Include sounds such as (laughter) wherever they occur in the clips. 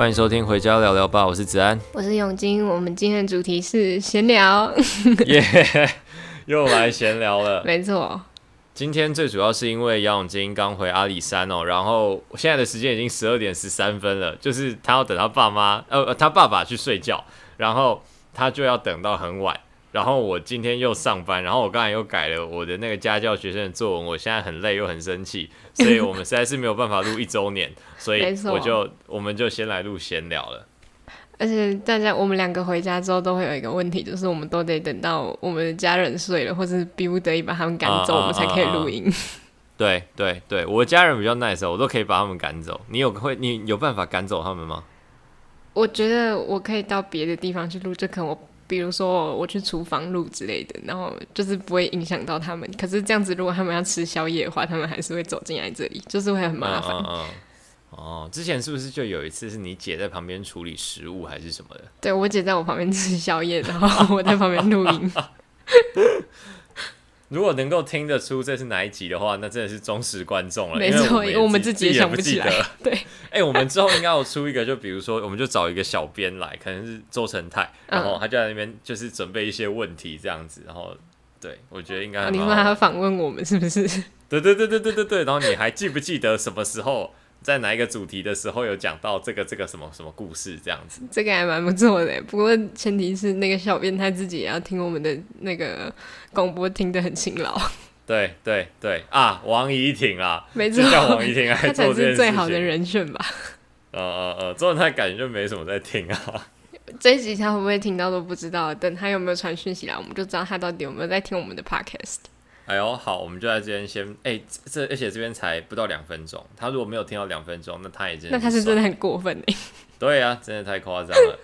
欢迎收听《回家聊聊吧》，我是子安，我是永金。我们今天的主题是闲聊，耶、(laughs) yeah，又来闲聊了。(laughs) 没错，今天最主要是因为杨永金刚回阿里山哦，然后现在的时间已经十二点十三分了，就是他要等他爸妈，呃，他爸爸去睡觉，然后他就要等到很晚。然后我今天又上班，然后我刚才又改了我的那个家教学生的作文，我现在很累又很生气，所以我们实在是没有办法录一周年，(laughs) 所以我就我们就先来录闲聊了。而且大家我们两个回家之后都会有一个问题，就是我们都得等到我们的家人睡了，或是逼不得已把他们赶走，啊、我们才可以录音。(laughs) 对对对，我的家人比较 nice，我都可以把他们赶走。你有会你有办法赶走他们吗？我觉得我可以到别的地方去录，就可能我。比如说我去厨房录之类的，然后就是不会影响到他们。可是这样子，如果他们要吃宵夜的话，他们还是会走进来这里，就是会很麻烦。哦，哦，之前是不是就有一次是你姐在旁边处理食物还是什么的？对，我姐在我旁边吃宵夜，然后我在旁边录音。(laughs) 如果能够听得出这是哪一集的话，那真的是忠实观众了。没错，因为我们自己也想不起来。对，(laughs) 哎、欸，我们之后应该要出一个，就比如说，我们就找一个小编来，可能是周成泰，然后他就在那边就是准备一些问题这样子，然后对我觉得应该、啊。你说他要访问我们是不是？对对对对对对对，然后你还记不记得什么时候？在哪一个主题的时候有讲到这个这个什么什么故事这样子？这个还蛮不错的，不过前提是那个小编他自己也要听我们的那个广播，听得很勤劳。对对对啊，王怡婷啊，没错，叫王怡婷来做这件事情，他才是最好的人选吧？呃呃呃，这种他感觉就没什么在听啊。这一集他会不会听到都不知道，等他有没有传讯息来，我们就知道他到底有没有在听我们的 podcast。哎呦，好，我们就在这边先，哎、欸，这而且这边才不到两分钟，他如果没有听到两分钟，那他也真的，那他是真的很过分哎。(laughs) 对、啊，真的太夸张了。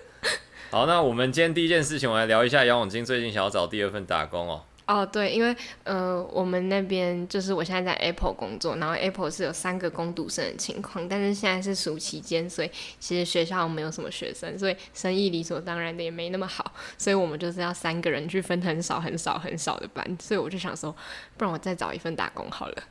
好，那我们今天第一件事情，我来聊一下杨永金最近想要找第二份打工哦。哦，对，因为呃，我们那边就是我现在在 Apple 工作，然后 Apple 是有三个工读生的情况，但是现在是暑期间，所以其实学校没有什么学生，所以生意理所当然的也没那么好，所以我们就是要三个人去分很少很少很少的班，所以我就想说，不然我再找一份打工好了。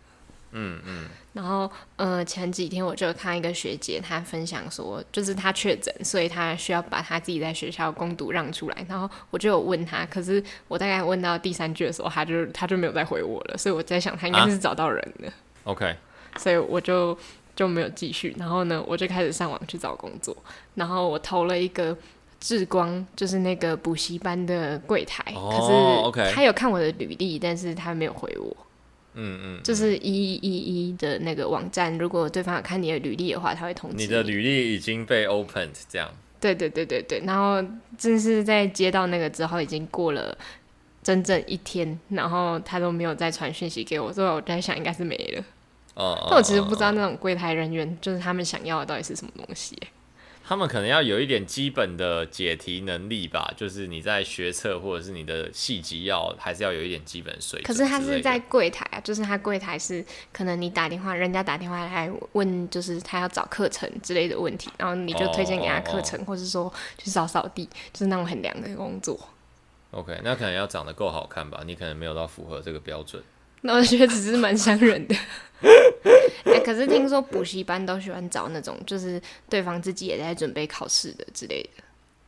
嗯嗯，然后呃前几天我就看一个学姐，她分享说，就是她确诊，所以她需要把她自己在学校攻读让出来。然后我就有问她，可是我大概问到第三句的时候，她就她就没有再回我了。所以我在想，她应该是找到人了。啊、OK，所以我就就没有继续。然后呢，我就开始上网去找工作。然后我投了一个志光，就是那个补习班的柜台。哦、可是他有看我的履历，但是他没有回我。嗯嗯，就是一一一的那个网站，如果对方有看你的履历的话，他会通知你。你的履历已经被 opened，这样。对对对对对，然后正是在接到那个之后，已经过了整整一天，然后他都没有再传讯息给我，所以我在想应该是没了。哦，但我其实不知道那种柜台人员就是他们想要的到底是什么东西。他们可能要有一点基本的解题能力吧，就是你在学测或者是你的细级要还是要有一点基本水准。可是他是在柜台啊，就是他柜台是可能你打电话，人家打电话来问，就是他要找课程之类的问题，然后你就推荐给他课程，哦哦哦，或是说去扫扫地，就是那种很凉的工作。OK，那可能要长得够好看吧？你可能没有到符合这个标准。(laughs) 那我觉得只是蛮伤人的。(laughs) 欸、可是听说补习班都喜欢找那种，就是对方自己也在准备考试的之类的。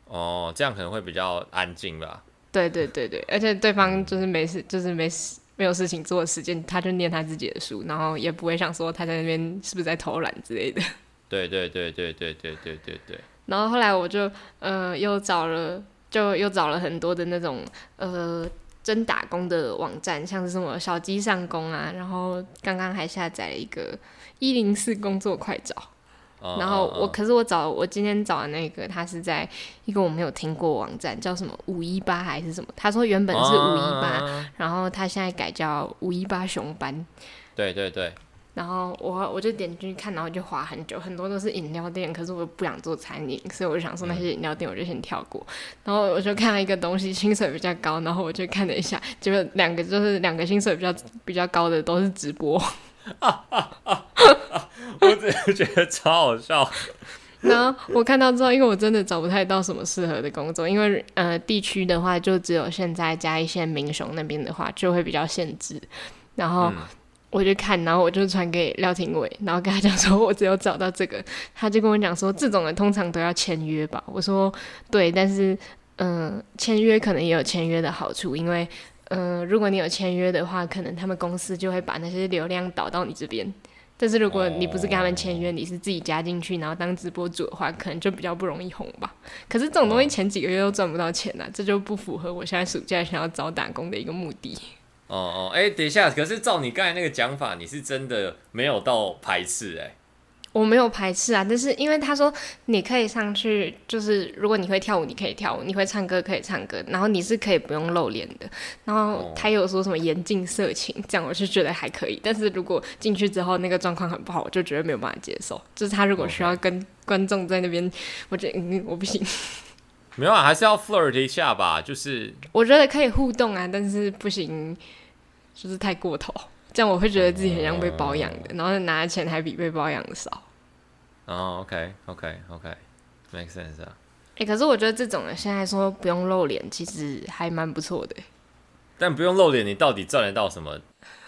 哦，这样可能会比较安静吧？对对对对，而且对方就是没事，就是没事没有事情做的时间，他就念他自己的书，然后也不会想说他在那边是不是在偷懒之类的。对对对对对对对对对。然后后来我就呃又找了，就又找了很多的那种呃。真打工的网站，像是什么小鸡上工啊，然后刚刚还下载了一个一零四工作快找，然后我可是我找我今天找的那个，他是在一个我没有听过网站，叫什么五一八还是什么？他说原本是五一八，然后他现在改叫五一八熊班。对对对。然后我我就点进去看，然后就滑很久，很多都是饮料店，可是我不想做餐饮，所以我就想说那些饮料店我就先跳过。嗯、然后我就看了一个东西，薪水比较高，然后我就看了一下，结果两个就是两个薪水比较比较高的都是直播。(laughs) 觉得超好笑。然后我看到之后，因为我真的找不太到什么适合的工作，因为呃地区的话就只有现在嘉义县民雄那边的话就会比较限制，然后。嗯我就看，然后我就传给廖廷伟，然后跟他讲说，我只有找到这个，他就跟我讲说，这种人通常都要签约吧？我说对，但是嗯，签约可能也有签约的好处，因为嗯，如果你有签约的话，可能他们公司就会把那些流量导到你这边。但是如果你不是跟他们签约，你是自己加进去，然后当直播主的话，可能就比较不容易红吧。可是这种东西前几个月都赚不到钱啊，这就不符合我现在暑假想要找打工的一个目的。哦哦，哎、欸，等一下，可是照你刚才那个讲法，你是真的没有到排斥哎、欸？我没有排斥啊，但是因为他说你可以上去，就是如果你会跳舞，你可以跳舞；你会唱歌，可以唱歌。然后你是可以不用露脸的。然后他有说什么严禁色情，这样我是觉得还可以。但是如果进去之后那个状况很不好，我就觉得没有办法接受。就是他如果需要跟观众在那边，我觉得嗯我不行。没有啊，还是要 flirt 一下吧。就是我觉得可以互动啊，但是不行。就是太过头，这样我会觉得自己很像被包养的，嗯、然后拿的钱还比被包养的少。哦，OK，OK，OK，make sense 啊。哎、欸，可是我觉得这种人现在说不用露脸，其实还蛮不错的。但不用露脸，你到底赚得到什么？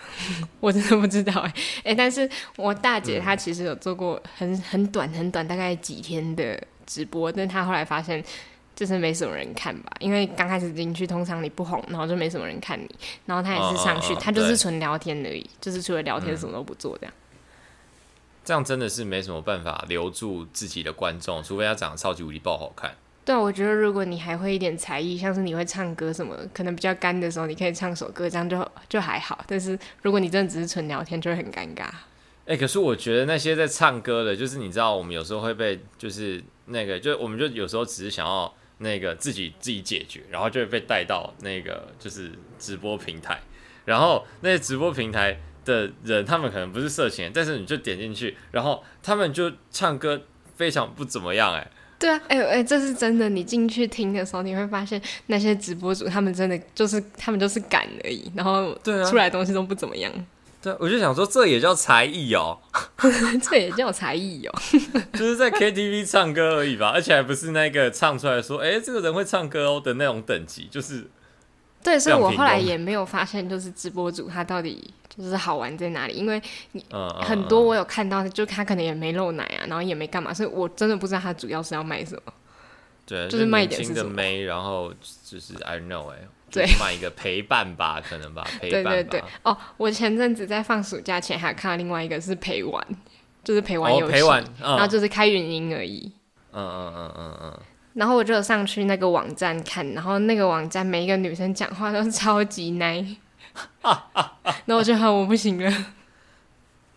(laughs) 我真的不知道哎。哎、欸，但是我大姐她其实有做过很很短很短，大概几天的直播，但她后来发现。就是没什么人看吧，因为刚开始进去，通常你不红，然后就没什么人看你。然后她也是上去，她就是纯聊天而已，就是除了聊天什么都不做这样。这样真的是没什么办法留住自己的观众，除非他长得超级无敌爆好看。对啊，我觉得如果你还会一点才艺，像是你会唱歌什么，可能比较干的时候，你可以唱首歌，这样就就还好。但是如果你真的只是纯聊天，就会很尴尬。哎、欸，可是我觉得那些在唱歌的，就是你知道，我们有时候会被，就是那个，就我们就有时候只是想要。那个自己自己解决，然后就会被带到那个就是直播平台，然后那些直播平台的人，他们可能不是色情，但是你就点进去，然后他们就唱歌非常不怎么样，哎，对啊，哎哎，这是真的，你进去听的时候，你会发现那些直播主他们真的就是他们就是赶而已，然后对出来的东西都不怎么样。对，我就想说，这也叫才艺哦，(laughs) 这也叫才艺哦，(laughs) 就是在 KTV 唱歌而已吧，而且还不是那个唱出来说，哎、欸，这个人会唱歌哦的那种等级，就是。对，所以我后来也没有发现，就是直播主他到底就是好玩在哪里，因为你很多我有看到，就他可能也没露奶啊，然后也没干嘛，所以我真的不知道他主要是要卖什么。对，就是卖点是什么？然后就是 I don't know 哎。对，卖一个陪伴吧，可能吧，陪伴吧。对对对，哦，我前阵子在放暑假前还看到另外一个是陪玩，就是陪玩游戏，哦，陪玩，嗯，然后就是开语音而已。嗯嗯嗯嗯嗯。然后我就上去那个网站看，然后那个网站每一个女生讲话都超级奶，(laughs) 那我就喊，我不行了。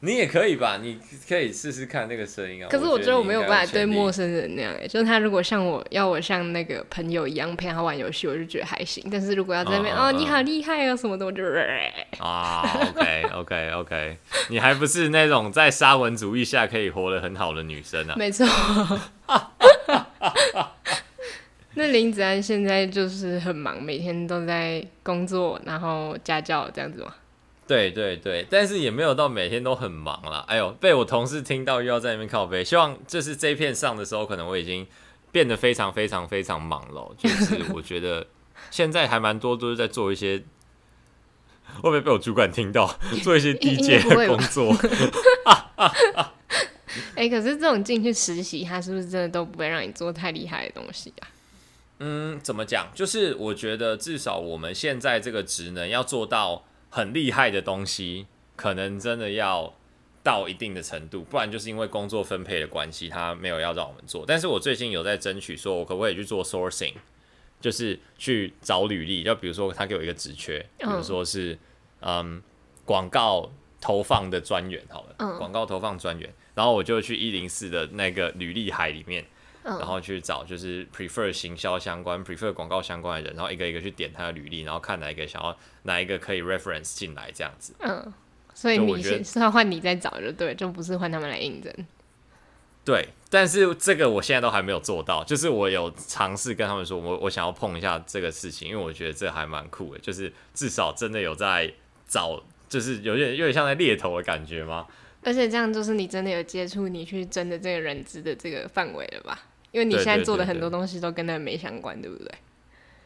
你也可以吧，你可以试试看那个声音啊。可是我觉得我没有办法对陌生人那样，哎，就是他如果像我要我像那个朋友一样陪他玩游戏，我就觉得还行。但是如果要在那边、嗯、哦，你好厉害啊什么的，我就啊，OK OK OK，(laughs) 你还不是那种在沙文主义下可以活得很好的女生啊？没错。(laughs) 那林子安现在就是很忙，每天都在工作，然后家教这样子吗？对对对，但是也没有到每天都很忙啦。哎呦，被我同事听到又要在那边靠背，希望就是这一片上的时候，可能我已经变得非常非常非常忙了。就是我觉得现在还蛮多都是在做一些，会不会被我主管听到？做一些低阶的工作。(laughs) 哎、欸，可是这种进去实习，他是不是真的都不会让你做太厉害的东西啊？嗯，怎么讲？就是我觉得至少我们现在这个职能要做到。很厉害的东西，可能真的要到一定的程度，不然就是因为工作分配的关系，他没有要让我们做。但是我最近有在争取，说我可不可以去做 sourcing，就是去找履历。就比如说他给我一个职缺，比如说是嗯广告投放的专员，好了，广告投放专员，然后我就去一零四的那个履历海里面。然后去找就是 prefer 行销相关、prefer 广告相关的人，然后一个一个去点他的履历，然后看哪一个想要哪一个可以 reference 进来这样子。嗯，所以你先是要换你再找就对，就不是换他们来应征。对，但是这个我现在都还没有做到，就是我有尝试跟他们说，我我想要碰一下这个事情，因为我觉得这还蛮酷的，就是至少真的有在找，就是有点有点像在猎头的感觉吗？而且这样就是你真的有接触你去争的这个人资的这个范围了吧？因为你现在做的很多东西都跟那个没相关，对，不对？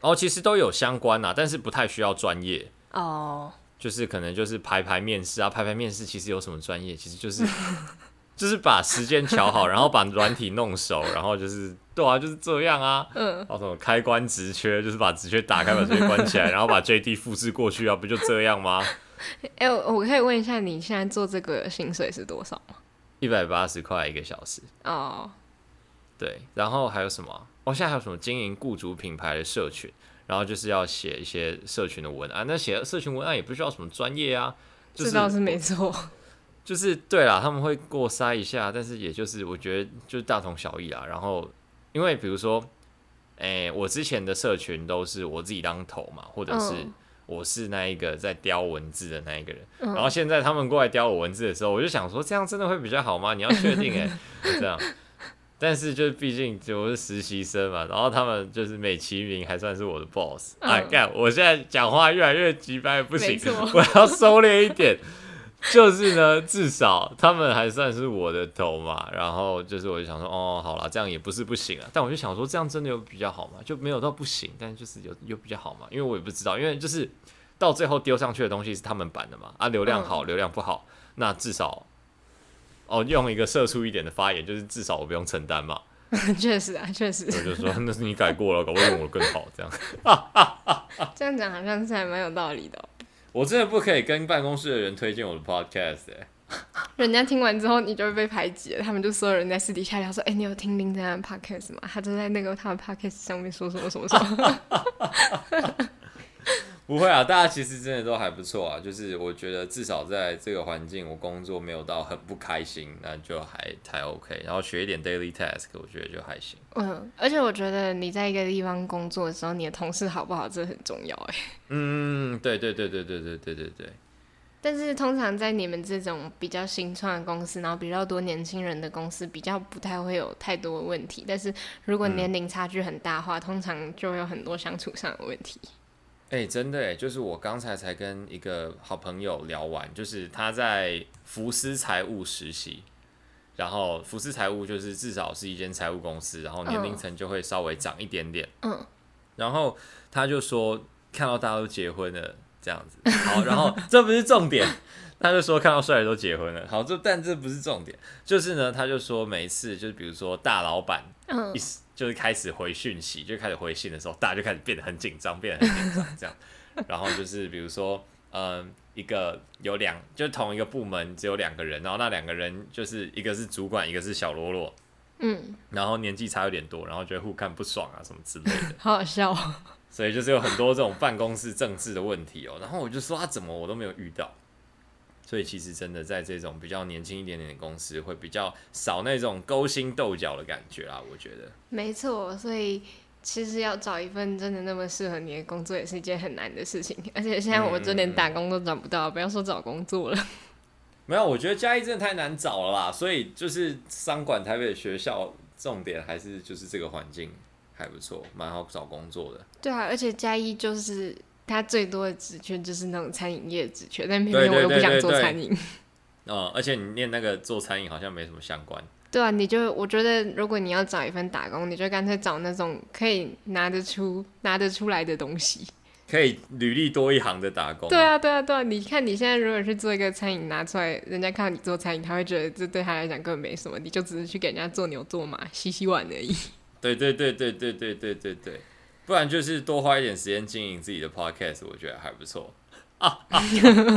哦，其实都有相关啊，但是不太需要专业。哦，就是可能就是排排面试啊，排排面试其实有什么专业？其实就是 (laughs) 就是把时间调好，然后把软体弄熟，然后就是对啊，就是这样啊。嗯。然后什么开关直缺，就是把直缺打开，把直缺关起来，然后把 JD 复制过去啊，不就这样吗？(laughs) 哎、欸，我可以问一下，你现在做这个薪水是多少吗？一百八十块一个小时。哦。Oh. 对，然后还有什么？哦，现在还有什么经营雇主品牌的社群？然后就是要写一些社群的文案，那写社群文案也不需要什么专业啊，就是、这倒是没错。(laughs) 就是对啦，他们会过筛一下，但是也就是我觉得就是大同小异啊。然后因为比如说，诶，我之前的社群都是我自己当头嘛，或者是我是那一个在雕文字的那一个人。嗯、然后现在他们过来雕我文字的时候，我就想说，这样真的会比较好吗？你要确定诶，(laughs) 这样。但是就是毕竟我是实习生嘛，然后他们就是美其名还算是我的 boss。哎、嗯，干！我现在讲话越来越直白，不行，(laughs) 我要收敛一点。就是呢，至少他们还算是我的头嘛。然后就是我就想说，哦，好了，这样也不是不行啊。但我就想说，这样真的有比较好吗？就没有到不行，但就是有有比较好嘛？因为我也不知道，因为就是到最后丢上去的东西是他们版的嘛。啊，流量好，流量不好，那至少。哦，用一个社畜一点的发言，就是至少我不用承担嘛。(laughs) 确实啊，确实。我就说那是你改过了，搞不好用我更好，这样。(laughs) 这样讲好像是还蛮有道理的喔。我真的不可以跟办公室的人推荐我的 podcast 欸。(laughs) 人家听完之后，你就会被排挤了。他们就所有人在私底下聊说：“哎，你有听林丹的 podcast 吗？他就在那个他的 podcast 上面说什么什么什么。”不会啊，大家其实真的都还不错啊。就是我觉得至少在这个环境，我工作没有到很不开心，那就还还 OK。然后学一点 daily task，我觉得就还行。嗯，而且我觉得你在一个地方工作的时候，你的同事好不好，这很重要哎。嗯，对对对对对对对对对。但是通常在你们这种比较新创的公司，然后比较多年轻人的公司，比较不太会有太多的问题。但是如果年龄差距很大的话，嗯、通常就会有很多相处上的问题。哎、欸，真的哎，就是我刚才才跟一个好朋友聊完，就是他在福斯财务实习，然后福斯财务就是至少是一间财务公司，然后年龄层就会稍微长一点点。嗯，然后他就说看到大家都结婚了这样子，好，然后这不是重点，他就说看到帅的都结婚了，好，这但这不是重点，就是呢，他就说每一次就是比如说大老板，嗯。就是开始回讯息，就开始回信的时候，大家就开始变得很紧张，变得很紧张这样。然后就是比如说，嗯，一个有两，就同一个部门只有两个人，然后那两个人就是一个是主管，一个是小喽啰，嗯，然后年纪差有点多，然后觉得互看不爽啊什么之类的，好好笑哦。所以就是有很多这种办公室政治的问题哦。然后我就说他怎么我都没有遇到。所以其实真的在这种比较年轻一点点的公司，会比较少那种勾心斗角的感觉啦。我觉得没错，所以其实要找一份真的那么适合你的工作，也是一件很难的事情。而且现在我们就连打工都找不到，嗯、不要说找工作了。(laughs) 没有，我觉得嘉义真的太难找了啦。所以就是商管台北的学校，重点还是就是这个环境还不错，蛮好找工作的。对啊，而且嘉义就是。他最多的职缺就是那种餐饮业职缺，但偏偏我又不想做餐饮。(laughs) 哦，而且你念那个做餐饮好像没什么相关。对啊，你就我觉得，如果你要找一份打工，你就干脆找那种可以拿得出、拿得出来的东西，(laughs) 可以履历多一行的打工。对啊，对啊，对啊！你看你现在如果是做一个餐饮，拿出来，人家看到你做餐饮，他会觉得这对他来讲根本没什么，你就只是去给人家做牛做马、洗洗碗而已。对对对对对对对对对。不然就是多花一点时间经营自己的 podcast，我觉得还不错啊。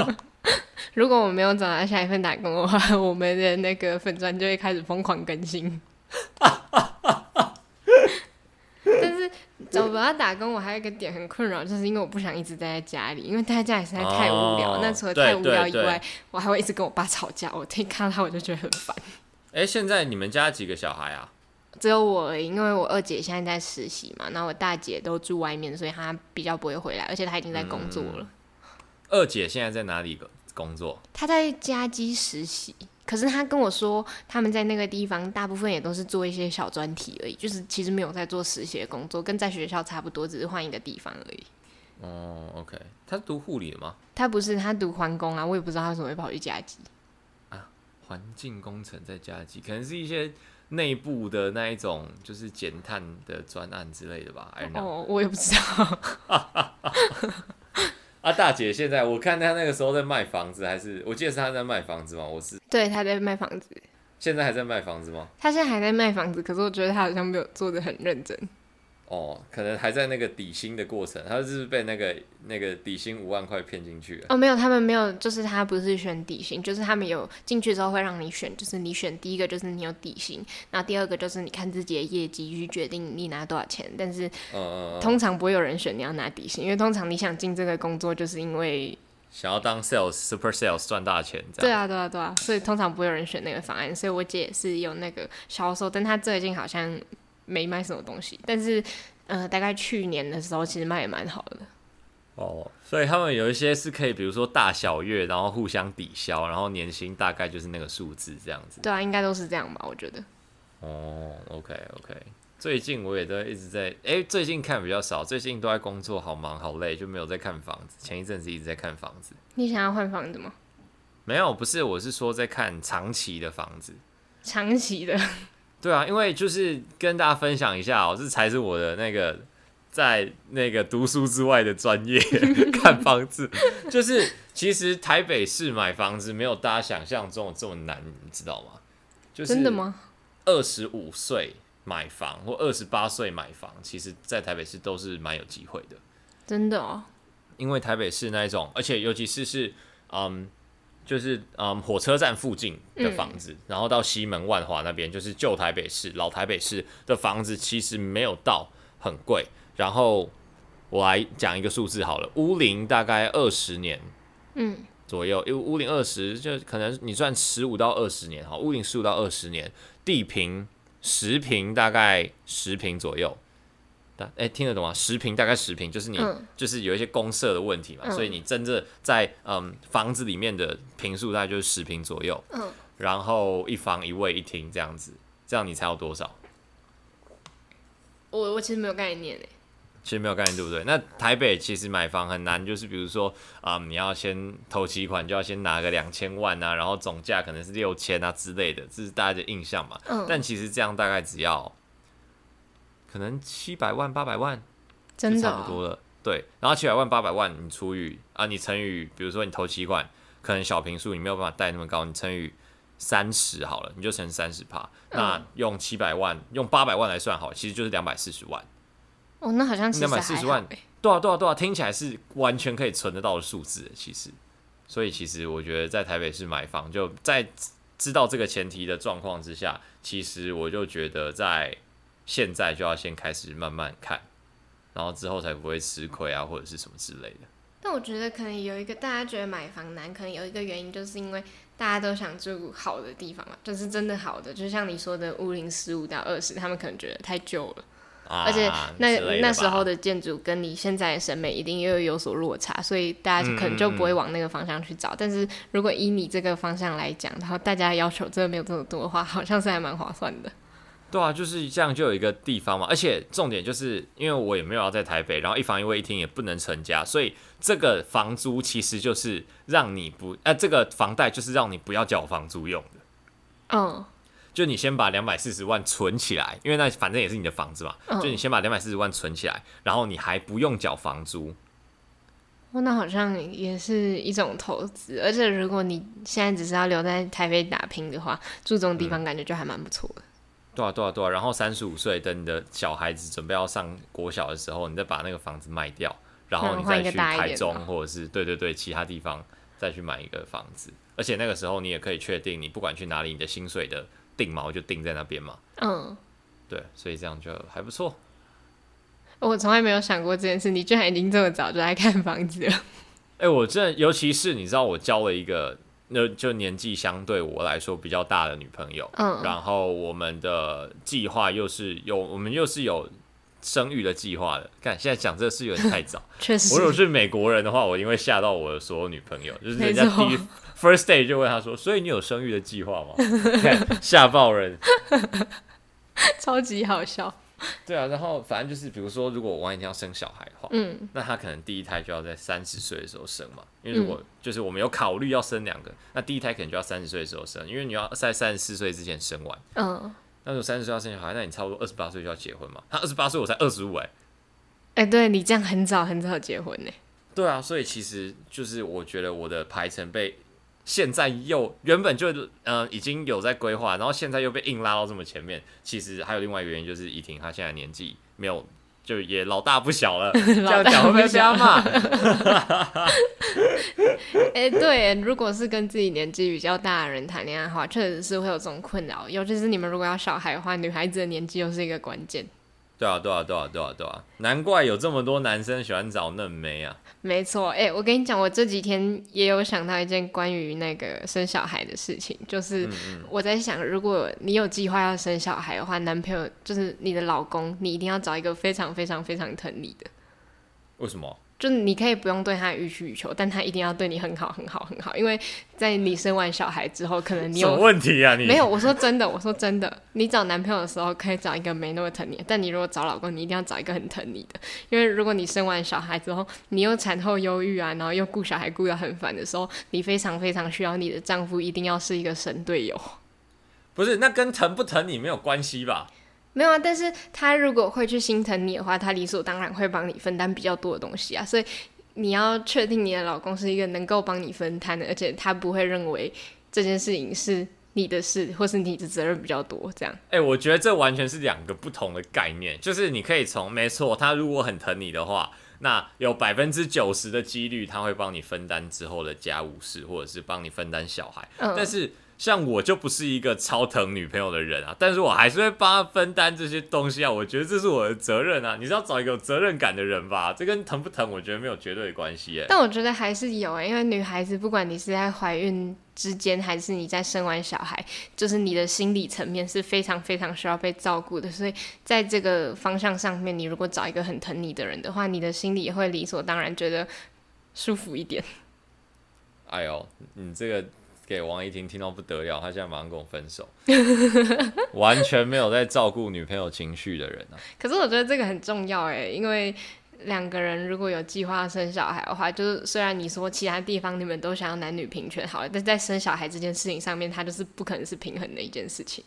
(laughs) 如果我没有找到下一份打工的话，我们的那个粉砖就会开始疯狂更新。(laughs) 但是找不到打工，我还有一个点很困扰，就是因为我不想一直待在家里，因为待在家里实在太无聊。哦、那除了太无聊以外，我还会一直跟我爸吵架。我一看到他我就觉得很烦。哎、欸，现在你们家几个小孩啊？只有我而已，因为我二姐现在在实习嘛，然后我大姐都住外面，所以她比较不会回来，而且她已经在工作了。嗯、二姐现在在哪里工作？她在嘉基实习，可是她跟我说，他们在那个地方大部分也都是做一些小专题而已，就是其实没有在做实习的工作，跟在学校差不多，只是换一个地方而已。哦，OK，她读护理的吗？她不是，她读环工啊，我也不知道她为什么会跑去嘉基啊。环境工程在嘉基，可能是一些。内部的那一种就是减碳的专案之类的吧？哦，我也不知道。(laughs) 啊，大姐现在我看她那个时候在卖房子，还是我记得是她在卖房子吗？我是对，她在卖房子。现在还在卖房子吗？她现在还在卖房子，可是我觉得她好像没有做的很认真。哦，可能还在那个底薪的过程，他是被那个那个底薪五万块骗进去了？哦，没有，他们没有，就是他不是选底薪，就是他们有进去之后会让你选，就是你选第一个就是你有底薪，然后第二个就是你看自己的业绩去决定你拿多少钱，但是，嗯，通常不会有人选你要拿底薪，因为通常你想进这个工作就是因为想要当 sales super sales 赚大钱，这样。对啊，对啊，对啊，所以通常不会有人选那个方案，所以我姐也是有那个销售，但她最近好像。没卖什么东西，但是，呃，大概去年的时候其实卖也蛮好的。哦，所以他们有一些是可以，比如说大小月，然后互相抵消，然后年薪大概就是那个数字这样子。对啊，应该都是这样吧，我觉得。哦，OK OK，最近我也都一直在，哎，最近看比较少，最近都在工作，好忙好累，就没有在看房子。前一阵子一直在看房子。你想要换房子吗？没有，不是，我是说在看长期的房子。长期的。对啊，因为就是跟大家分享一下哦，这才是我的那个在那个读书之外的专业，(laughs) 看房子。就是其实台北市买房子没有大家想象中的这么难，你知道吗？就是真的吗？二十五岁买房或二十八岁买房，其实在台北市都是蛮有机会的。真的哦，因为台北市那一种，而且尤其是是嗯。就是嗯，火车站附近的房子，嗯、然后到西门万华那边，就是旧台北市、老台北市的房子，其实没有到很贵。然后我来讲一个数字好了，屋龄大概二十年，嗯，左右，因为屋龄二十，就可能你算十五到二十年哈，屋龄十五到二十年，地平十平大概十平左右。哎，听得懂吗？十平大概十平，就是你、嗯、就是有一些公社的问题嘛，嗯、所以你真正在嗯房子里面的平数大概就是十平左右，嗯，然后一房一卫一厅这样子，这样你才有多少？我我其实没有概念诶，其实没有概念对不对？那台北其实买房很难，就是比如说啊、嗯，你要先投期款就要先拿个两千万啊，然后总价可能是六千啊之类的，这是大家的印象嘛，嗯，但其实这样大概只要。可能七百万八百万，真的差不多了。对，然后七百万八百万，你除以啊，你乘以，比如说你投七款，可能小平数你没有办法贷那么高，你乘以三十好了，你就乘三十趴。那用七百万，用八百万来算好，其实就是两百四十万。哦，那好像两百四十万，对啊对啊对啊，听起来是完全可以存得到的数字。其实，所以其实我觉得在台北市买房，就在知道这个前提的状况之下，其实我就觉得在。现在就要先开始慢慢看，然后之后才不会吃亏啊，或者是什么之类的。但我觉得可能有一个大家觉得买房难，可能有一个原因，就是因为大家都想住好的地方嘛，就是真的好的，就像你说的，五零十五到二十，他们可能觉得太旧了，啊、而且那那时候的建筑跟你现在的审美一定又有所落差，所以大家可能就不会往那个方向去找。嗯嗯嗯，但是如果以你这个方向来讲，然后大家要求真的没有这么多的话，好像是还蛮划算的。对啊，就是这样，就有一个地方嘛。而且重点就是，因为我也没有要在台北，然后一房一卫一厅也不能成家，所以这个房租其实就是让你不，呃，这个房贷就是让你不要缴房租用的。嗯、哦，就你先把两百四十万存起来，因为那反正也是你的房子嘛。嗯、就你先把两百四十万存起来，然后你还不用缴房租。哦，那好像也是一种投资。而且如果你现在只是要留在台北打拼的话，住这种地方感觉就还蛮不错的。嗯对啊，对啊，对啊，然后三十五岁，等你的小孩子准备要上国小的时候，你再把那个房子卖掉，然后你再去台中或者是对对对其他地方再去买一个房子，而且那个时候你也可以确定，你不管去哪里，你的薪水的定锚就定在那边嘛。嗯，对，所以这样就还不错。我从来没有想过这件事，你居然已经这么早就来看房子了。哎，我这尤其是你知道，我交了一个。那就年纪相对我来说比较大的女朋友，嗯，然后我们的计划又是有，我们又是有生育的计划的。看现在讲这个事有点太早，(laughs) 确实。我如果是美国人的话，我一定会吓到我的所有女朋友，就是人家第一 first day 就问他说：“所以你有生育的计划吗？” (laughs) 吓爆人，(laughs) 超级好笑。(laughs) 对啊，然后反正就是，比如说，如果我万一要生小孩的话，嗯，那他可能第一胎就要在三十岁的时候生嘛，因为如果就是我们有考虑要生两个，那第一胎可能就要三十岁的时候生，因为你要在三十四岁之前生完，嗯，那如果三十岁要生小孩，那你差不多二十八岁就要结婚嘛，他二十八岁，我才二十五，哎，哎，对你这样很早很早结婚呢，对啊，所以其实就是我觉得我的排程被现在又原本就呃已经有在规划，然后现在又被硬拉到这么前面。其实还有另外一个原因，就是怡婷她现在年纪没有。就也老大不小了，(laughs) 这样讲会被瞎骂。(laughs) 哎，对，如果是跟自己年纪比较大的人谈恋爱的话，确实是会有这种困扰。尤其是你们如果要小孩的话，女孩子的年纪又是一个关键。对啊，对啊，对啊，对啊，对啊，难怪有这么多男生喜欢找嫩妹啊。没错，哎、欸，我跟你讲，我这几天也有想到一件关于那个生小孩的事情，就是我在想，如果你有计划要生小孩的话，男朋友就是你的老公，你一定要找一个非常非常非常疼你的。为什么？就你可以不用对他予取予求，但他一定要对你很好很好很好，因为在你生完小孩之后，可能你有什么问题啊？你没有？我说真的，我说真的，你找男朋友的时候可以找一个没那么疼你，但你如果找老公，你一定要找一个很疼你的，因为如果你生完小孩之后，你又产后忧郁啊，然后又顾小孩顾得很烦的时候，你非常非常需要你的丈夫一定要是一个神队友。不是，那跟疼不疼你没有关系吧？没有啊，但是他如果会去心疼你的话，他理所当然会帮你分担比较多的东西啊。所以你要确定你的老公是一个能够帮你分摊的，而且他不会认为这件事情是你的事，或是你的责任比较多这样。哎、欸，我觉得这完全是两个不同的概念。就是你可以从没错，他如果很疼你的话，那有百分之九十的几率他会帮你分担之后的家务事，或者是帮你分担小孩。嗯、但是。像我就不是一个超疼女朋友的人啊，但是我还是会帮她分担这些东西啊。我觉得这是我的责任啊。你是要找一个有责任感的人吧？这跟疼不疼，我觉得没有绝对的关系。但我觉得还是有诶，因为女孩子不管你是在怀孕之间，还是你在生完小孩，就是你的心理层面是非常非常需要被照顾的。所以在这个方向上面，你如果找一个很疼你的人的话，你的心里也会理所当然觉得舒服一点。哎呦，你这个。给王一婷听到不得了，他现在马上跟我分手，(laughs) 完全没有在照顾女朋友情绪的人啊！可是我觉得这个很重要哎，因为两个人如果有计划生小孩的话，就是虽然你说其他地方你们都想要男女平权好了，但在生小孩这件事情上面，它就是不可能是平衡的一件事情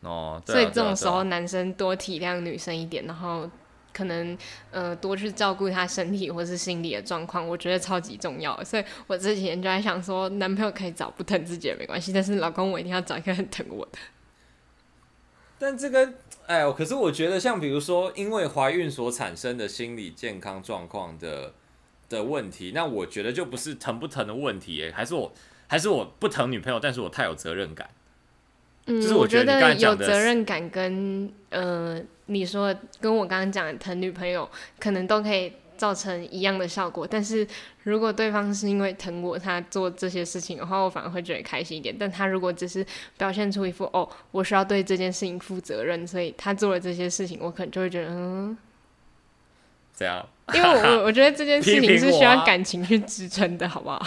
哦，所以这种时候男生多体谅女生一点，然后。可能呃多去照顾他身体或是心理的状况，我觉得超级重要。所以我之前就在想说，男朋友可以找不疼自己也没关系，但是老公我一定要找一个很疼我的。但这个哎呦，可是我觉得像比如说因为怀孕所产生的心理健康状况的的问题，那我觉得就不是疼不疼的问题，哎，还是我还是我不疼女朋友，但是我太有责任感。嗯，就是我觉得有责任感跟呃。你说跟我刚刚讲的疼女朋友，可能都可以造成一样的效果。但是如果对方是因为疼我，他做这些事情的话，我反而会觉得开心一点。但他如果只是表现出一副哦，我需要对这件事情负责任，所以他做了这些事情，我可能就会觉得嗯。这样，(laughs) 因为我我觉得这件事情是需要感情去支撑的，好不好？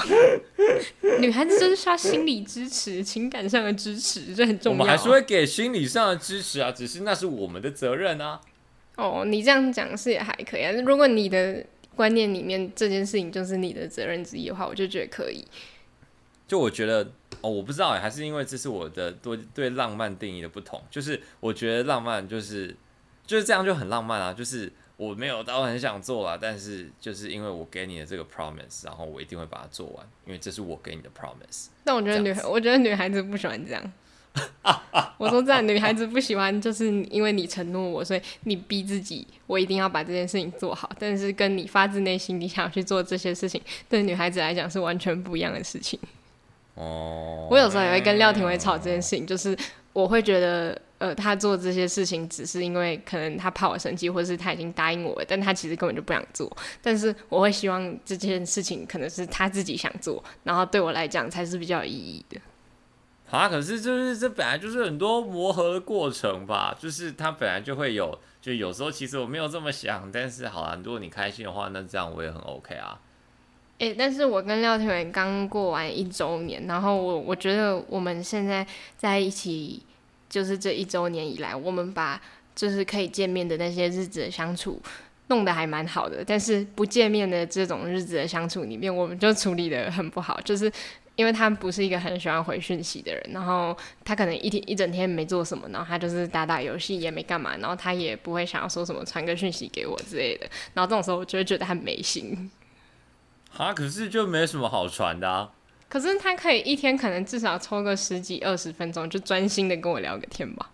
(laughs) 女孩子就是需要心理支持、情感上的支持，这很重要。我们还是会给心理上的支持啊，只是那是我们的责任啊。哦，你这样讲是也还可以啊。如果你的观念里面这件事情就是你的责任之一的话，我就觉得可以。就我觉得哦，我不知道哎，还是因为这是我的对对浪漫定义的不同。就是我觉得浪漫就是就是这样就很浪漫啊，就是。我没有到很想做啦，但是就是因为我给你的这个 promise，然后我一定会把它做完，因为这是我给你的 promise。但我觉得女孩，我觉得女孩子不喜欢这样。(laughs) 我说这样，女孩子不喜欢，就是因为你承诺我，所以你逼自己，我一定要把这件事情做好。但是跟你发自内心你想要去做这些事情，对女孩子来讲是完全不一样的事情。哦。我有时候也会跟廖廷伟吵这件事情，就是我会觉得。呃，他做这些事情只是因为可能他怕我生气，或者是他已经答应我了，但他其实根本就不想做。但是我会希望这件事情可能是他自己想做，然后对我来讲才是比较有意义的。啊，可是就是这本来就是很多磨合的过程吧，就是他本来就会有，就有时候其实我没有这么想，但是好啦，如果你开心的话，那这样我也很 OK 啊。诶、欸，但是我跟廖天伟刚过完一周年，然后我我觉得我们现在在一起。就是这一周年以来，我们把就是可以见面的那些日子的相处弄得还蛮好的，但是不见面的这种日子的相处里面，我们就处理得很不好。就是因为他不是一个很喜欢回讯息的人，然后他可能一天一整天没做什么，然后他就是打打游戏也没干嘛，然后他也不会想要说什么传个讯息给我之类的，然后这种时候我就会觉得他没心。啊，可是就没什么好传的啊。可是他可以一天可能至少抽个十几二十分钟，就专心的跟我聊个天吧。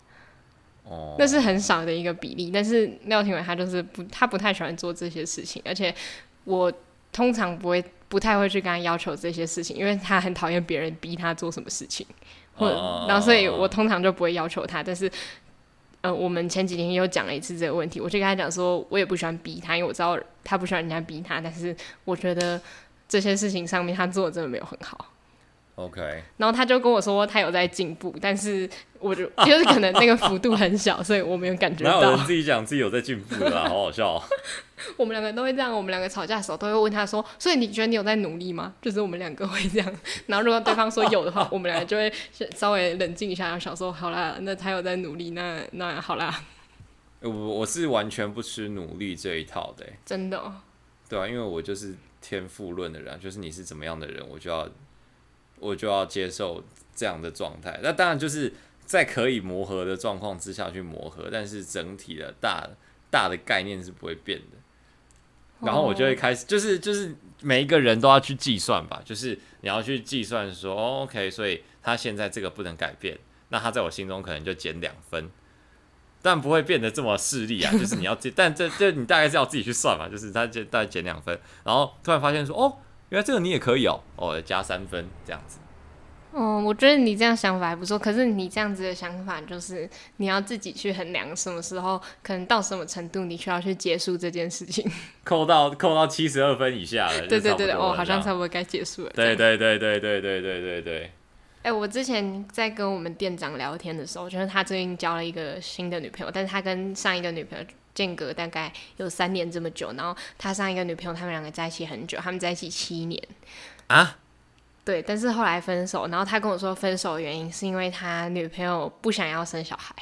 哦，那是很少的一个比例。但是廖廷伟他就是不，他不太喜欢做这些事情，而且我通常不会，不太会去跟他要求这些事情，因为他很讨厌别人逼他做什么事情，或者，uh, 然后所以我通常就不会要求他。但是，呃，我们前几天又讲了一次这个问题，我就跟他讲说，我也不喜欢逼他，因为我知道他不喜欢人家逼他，但是我觉得这些事情上面他做的真的没有很好。OK，然后他就跟我说他有在进步，但是我就 (laughs) 就是可能那个幅度很小，所以我没有感觉到。哪有人自己讲自己有在进步的，好好笑。(laughs) 我们两个都会这样，我们两个吵架的时候都会问他说：“所以你觉得你有在努力吗？”就是我们两个会这样。然后如果对方说有的话，(laughs) 我们两个就会稍微冷静一下，然后想说：“好啦，那他有在努力，那那好啦。”我我是完全不吃努力这一套的，真的。对啊，因为我就是天赋论的人，就是你是怎么样的人，我就要。我就要接受这样的状态，那当然就是在可以磨合的状况之下去磨合，但是整体的大大的概念是不会变的。然后我就会开始，就是就是每一个人都要去计算吧，就是你要去计算说，哦，OK，所以他现在这个不能改变，那他在我心中可能就减两分，但不会变得这么势利啊。(laughs) 就是你要，但这这你大概是要自己去算嘛，就是他就大概减两分，然后突然发现说，哦。原来这个你也可以哦，哦，加三分这样子。哦，我觉得你这样想法还不错。可是你这样子的想法，就是你要自己去衡量什么时候，可能到什么程度，你需要去结束这件事情。(laughs) 扣到扣到七十二分以下了。对对对对，哦，好像差不多该结束了。对对对对对对对对对。哎、欸，我之前在跟我们店长聊天的时候，就是他最近交了一个新的女朋友，但是他跟上一个女朋友。间隔大概有三年这么久，然后他上一个女朋友，他们两个在一起很久，他们在一起七年啊，对，但是后来分手，然后他跟我说分手的原因是因为他女朋友不想要生小孩，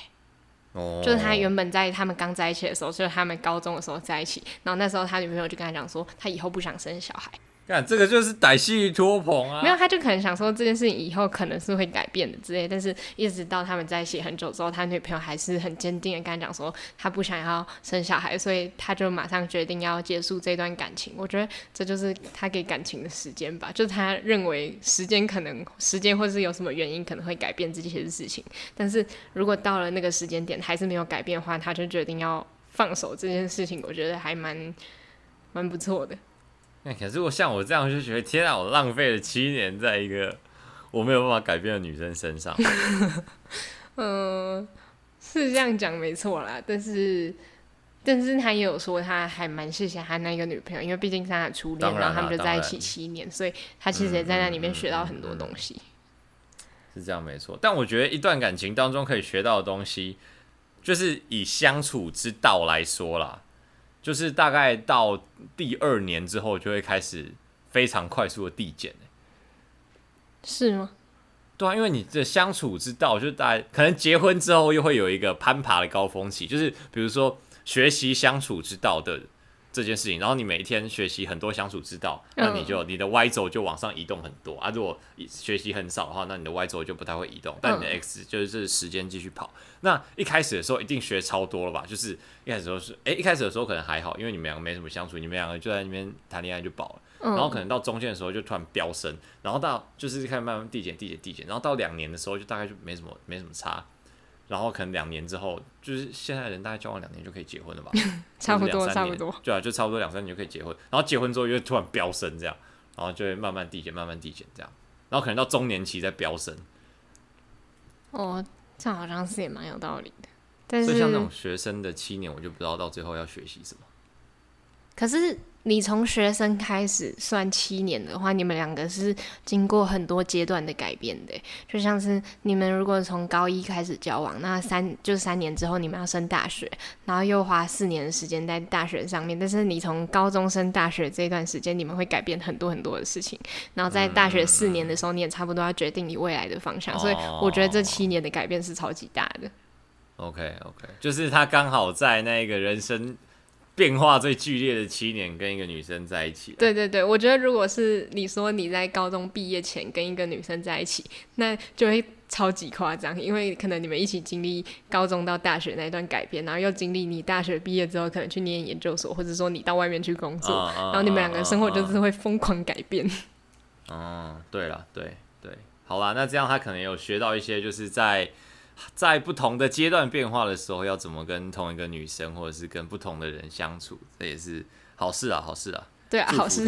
哦，就是他原本在他们刚在一起的时候，就是他们高中的时候在一起，然后那时候他女朋友就跟他讲说，他以后不想生小孩。看这个就是歹戏托棚啊！没有，他就可能想说这件事情以后可能是会改变的之类，但是一直到他们在一起很久之后，他女朋友还是很坚定的跟他讲说他不想要生小孩，所以他就马上决定要结束这段感情。我觉得这就是他给感情的时间吧，就是他认为时间可能时间或是有什么原因可能会改变这些事情，但是如果到了那个时间点还是没有改变的话，他就决定要放手这件事情。我觉得还蛮蛮不错的。那可是我像我这样就觉得天啊，我浪费了七年在一个我没有办法改变的女生身上。(laughs) 嗯，是这样讲没错啦，但是但是他也有说他还蛮谢谢他那个女朋友，因为毕竟是他的初恋，然后他们就在一起七年，所以他其实也在那里面学到很多东西。是这样没错，但我觉得一段感情当中可以学到的东西，就是以相处之道来说啦。就是大概到第二年之后，就会开始非常快速的递减。是吗？对啊，因为你的相处之道，就是大家可能结婚之后又会有一个攀爬的高峰期，就是比如说学习相处之道的这件事情，然后你每一天学习很多相处之道，那你就你的 Y 轴就往上移动很多啊。如果学习很少的话，那你的 Y 轴就不太会移动，但你的 X 就是时间继续跑。那一开始的时候一定学超多了吧？就是一开始的时候是，诶、欸，一开始的时候可能还好，因为你们两个没什么相处，你们两个就在那边谈恋爱就饱了。然后可能到中间的时候就突然飙升，然后到就是开始慢慢递减、递减、递减，然后到两年的时候就大概就没什么、没什么差。然后可能两年之后，就是现在人大概交往两年就可以结婚了吧？(laughs) 差不多，差不多。对啊，就差不多两三年就可以结婚。然后结婚之后又突然飙升这样，然后就会慢慢递减、慢慢递减这样。然后可能到中年期再飙升。哦，这样好像是也蛮有道理的。但是像那种学生的七年，我就不知道到最后要学习什么。可是你从学生开始算七年的话，你们两个是经过很多阶段的改变的。就像是你们如果从高一开始交往，那三就三年之后你们要升大学，然后又花四年的时间在大学上面。但是你从高中升大学这段时间，你们会改变很多很多的事情。然后在大学四年的时候，你也差不多要决定你未来的方向。所以我觉得这七年的改变是超级大的。OK OK，就是他刚好在那个人生变化最剧烈的七年，跟一个女生在一起。对对对，我觉得如果是你说你在高中毕业前跟一个女生在一起，那就会超级夸张，因为可能你们一起经历高中到大学那一段改变，然后又经历你大学毕业之后可能去念研究所，或者说你到外面去工作，啊、然后你们两个生活就是会疯狂改变。嗯、啊，对了，对对，好啦，那这样他可能有学到一些，就是在在不同的阶段变化的时候，要怎么跟同一个女生或者是跟不同的人相处，这也是好事啊，好事啊。对啊，好事。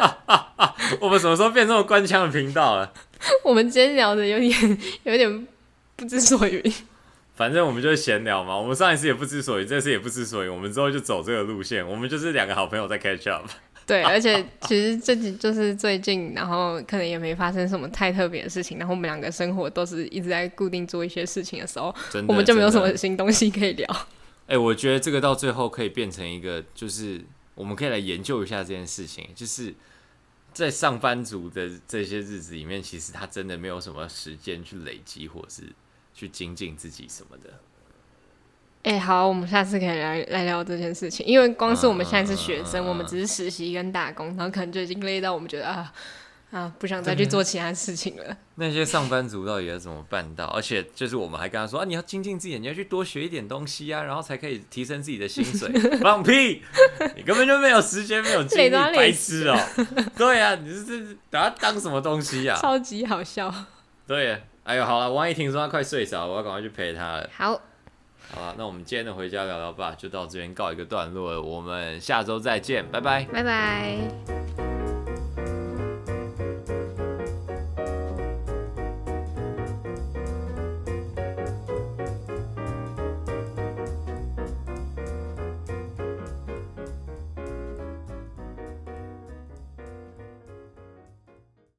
啊啊啊！(laughs) 我们什么时候变这么官腔的频道了？(laughs) 我们今天聊的有点有点不知所云。反正我们就是闲聊嘛。我们上一次也不知所云，这次也不知所云。我们之后就走这个路线。我们就是两个好朋友在 catch up。对，而且其实这几就是最近，然后可能也没发生什么太特别的事情。然后我们两个生活都是一直在固定做一些事情的时候，我们就没有什么新东西可以聊。哎、欸，我觉得这个到最后可以变成一个，就是我们可以来研究一下这件事情，就是。在上班族的这些日子里面，其实他真的没有什么时间去累积，或是去精进自己什么的。哎、欸，好，我们下次可以来来聊这件事情。因为光是我们现在是学生，嗯、我们只是实习跟打工，然后可能就已经累到我们觉得啊。啊，不想再去做其他事情了。那些上班族到底要怎么办到？而且就是我们还跟他说啊，你要精进自己，你要去多学一点东西啊，然后才可以提升自己的薪水。放屁！你根本就没有时间，没有精力，白痴哦、喔。对啊，你是这把他当什么东西呀、啊？超级好笑。对，哎呦，好了，王一听说他快睡着，我要赶快去陪他了。好，好了，那我们今天的回家聊聊吧，就到这边告一个段落了。我们下周再见，拜拜，拜拜。